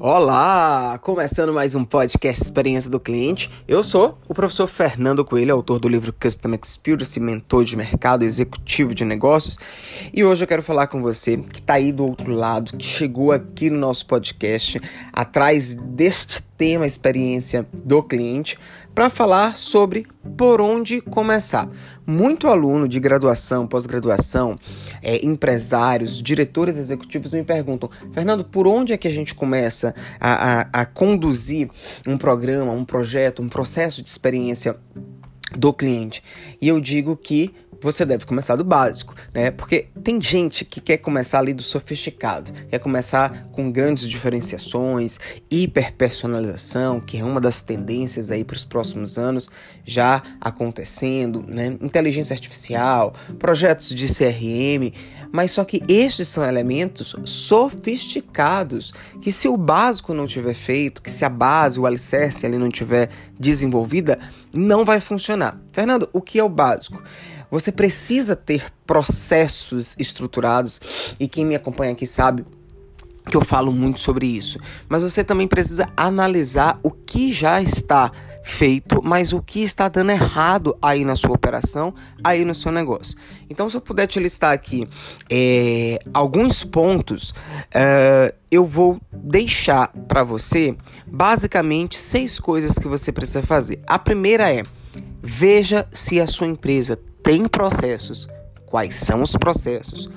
Olá! Começando mais um podcast Experiência do Cliente. Eu sou o professor Fernando Coelho, autor do livro Custom Experience, mentor de mercado executivo de negócios. E hoje eu quero falar com você que está aí do outro lado, que chegou aqui no nosso podcast, atrás deste tema experiência do cliente, para falar sobre por onde começar. Muito aluno de graduação, pós-graduação, é, empresários, diretores executivos me perguntam: Fernando, por onde é que a gente começa a, a, a conduzir um programa, um projeto, um processo de experiência do cliente? E eu digo que você deve começar do básico, né? Porque tem gente que quer começar ali do sofisticado, quer começar com grandes diferenciações, hiperpersonalização, que é uma das tendências aí para os próximos anos já acontecendo, né? Inteligência artificial, projetos de CRM, mas só que estes são elementos sofisticados que se o básico não tiver feito, que se a base, o alicerce ali não tiver desenvolvida, não vai funcionar. Fernando, o que é o básico? Você precisa ter processos estruturados e quem me acompanha aqui sabe que eu falo muito sobre isso. Mas você também precisa analisar o que já está feito, mas o que está dando errado aí na sua operação, aí no seu negócio. Então, se eu puder te listar aqui é, alguns pontos, é, eu vou deixar para você basicamente seis coisas que você precisa fazer. A primeira é veja se a sua empresa tem processos, quais são os processos,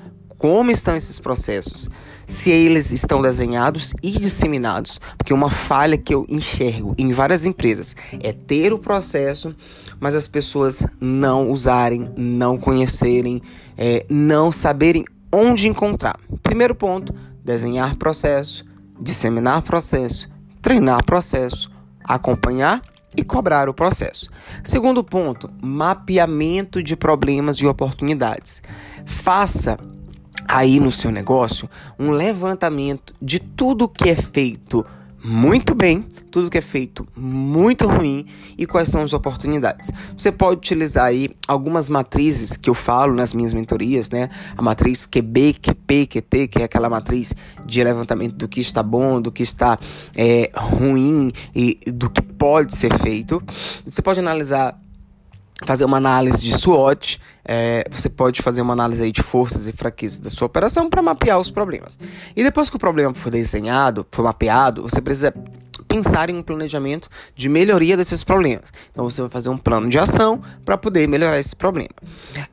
como estão esses processos, se eles estão desenhados e disseminados, porque uma falha que eu enxergo em várias empresas é ter o processo, mas as pessoas não usarem, não conhecerem, é, não saberem onde encontrar. Primeiro ponto: desenhar processo, disseminar processo, treinar processo, acompanhar e cobrar o processo. Segundo ponto, mapeamento de problemas e oportunidades. Faça aí no seu negócio um levantamento de tudo que é feito muito bem, tudo que é feito muito ruim e quais são as oportunidades. Você pode utilizar aí algumas matrizes que eu falo nas minhas mentorias, né? A matriz QB, QP, QT, que é aquela matriz de levantamento do que está bom, do que está é, ruim e do que pode ser feito. Você pode analisar fazer uma análise de SWOT, é, você pode fazer uma análise aí de forças e fraquezas da sua operação para mapear os problemas. E depois que o problema for desenhado, for mapeado, você precisa pensar em um planejamento de melhoria desses problemas. Então você vai fazer um plano de ação para poder melhorar esse problema.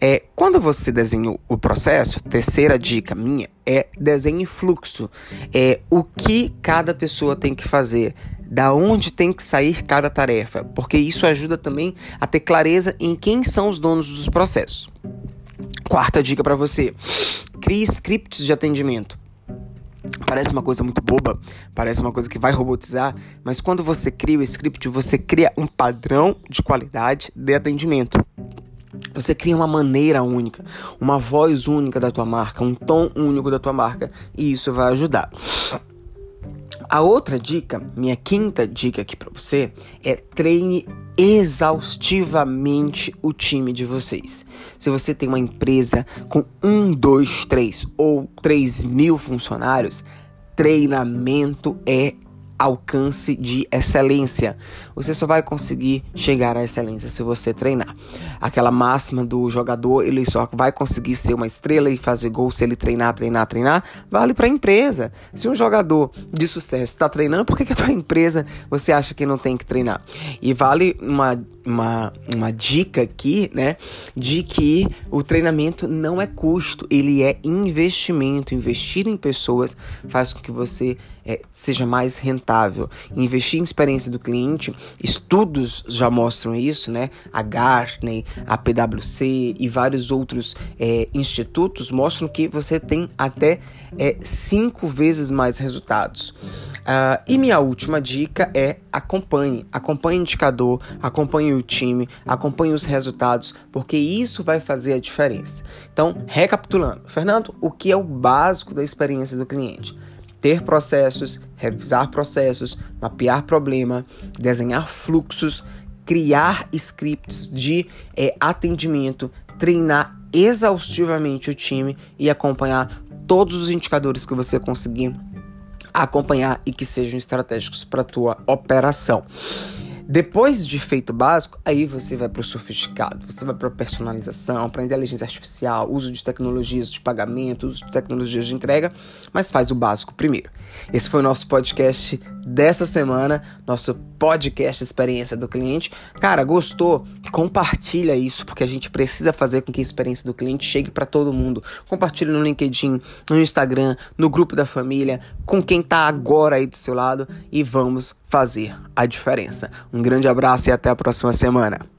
É, quando você desenhou o processo, terceira dica minha é desenhe fluxo. É o que cada pessoa tem que fazer da onde tem que sair cada tarefa, porque isso ajuda também a ter clareza em quem são os donos dos processos. Quarta dica para você: crie scripts de atendimento. Parece uma coisa muito boba, parece uma coisa que vai robotizar, mas quando você cria o script, você cria um padrão de qualidade de atendimento. Você cria uma maneira única, uma voz única da tua marca, um tom único da tua marca, e isso vai ajudar. A outra dica, minha quinta dica aqui para você, é treine exaustivamente o time de vocês. Se você tem uma empresa com um, dois, três ou três mil funcionários, treinamento é alcance de excelência. Você só vai conseguir chegar à excelência se você treinar. Aquela máxima do jogador, ele só vai conseguir ser uma estrela e fazer gol se ele treinar, treinar, treinar, vale para a empresa. Se um jogador de sucesso está treinando, por que, que a tua empresa você acha que não tem que treinar? E vale uma uma, uma dica aqui, né? De que o treinamento não é custo, ele é investimento. Investir em pessoas faz com que você é, seja mais rentável. Investir em experiência do cliente, estudos já mostram isso, né? A Gartner, a PwC e vários outros é, institutos mostram que você tem até é, cinco vezes mais resultados. Uh, e minha última dica é acompanhe, acompanhe o indicador, acompanhe o time, acompanhe os resultados, porque isso vai fazer a diferença. Então, recapitulando, Fernando, o que é o básico da experiência do cliente? Ter processos, revisar processos, mapear problema, desenhar fluxos, criar scripts de é, atendimento, treinar exaustivamente o time e acompanhar todos os indicadores que você conseguir acompanhar e que sejam estratégicos para a tua operação. Depois de feito básico, aí você vai para o sofisticado, você vai para personalização, para inteligência artificial, uso de tecnologias de pagamento, uso de tecnologias de entrega, mas faz o básico primeiro. Esse foi o nosso podcast dessa semana, nosso podcast Experiência do Cliente. Cara, gostou? Compartilha isso, porque a gente precisa fazer com que a experiência do cliente chegue para todo mundo. Compartilha no LinkedIn, no Instagram, no grupo da família, com quem está agora aí do seu lado e vamos fazer a diferença. Um grande abraço e até a próxima semana.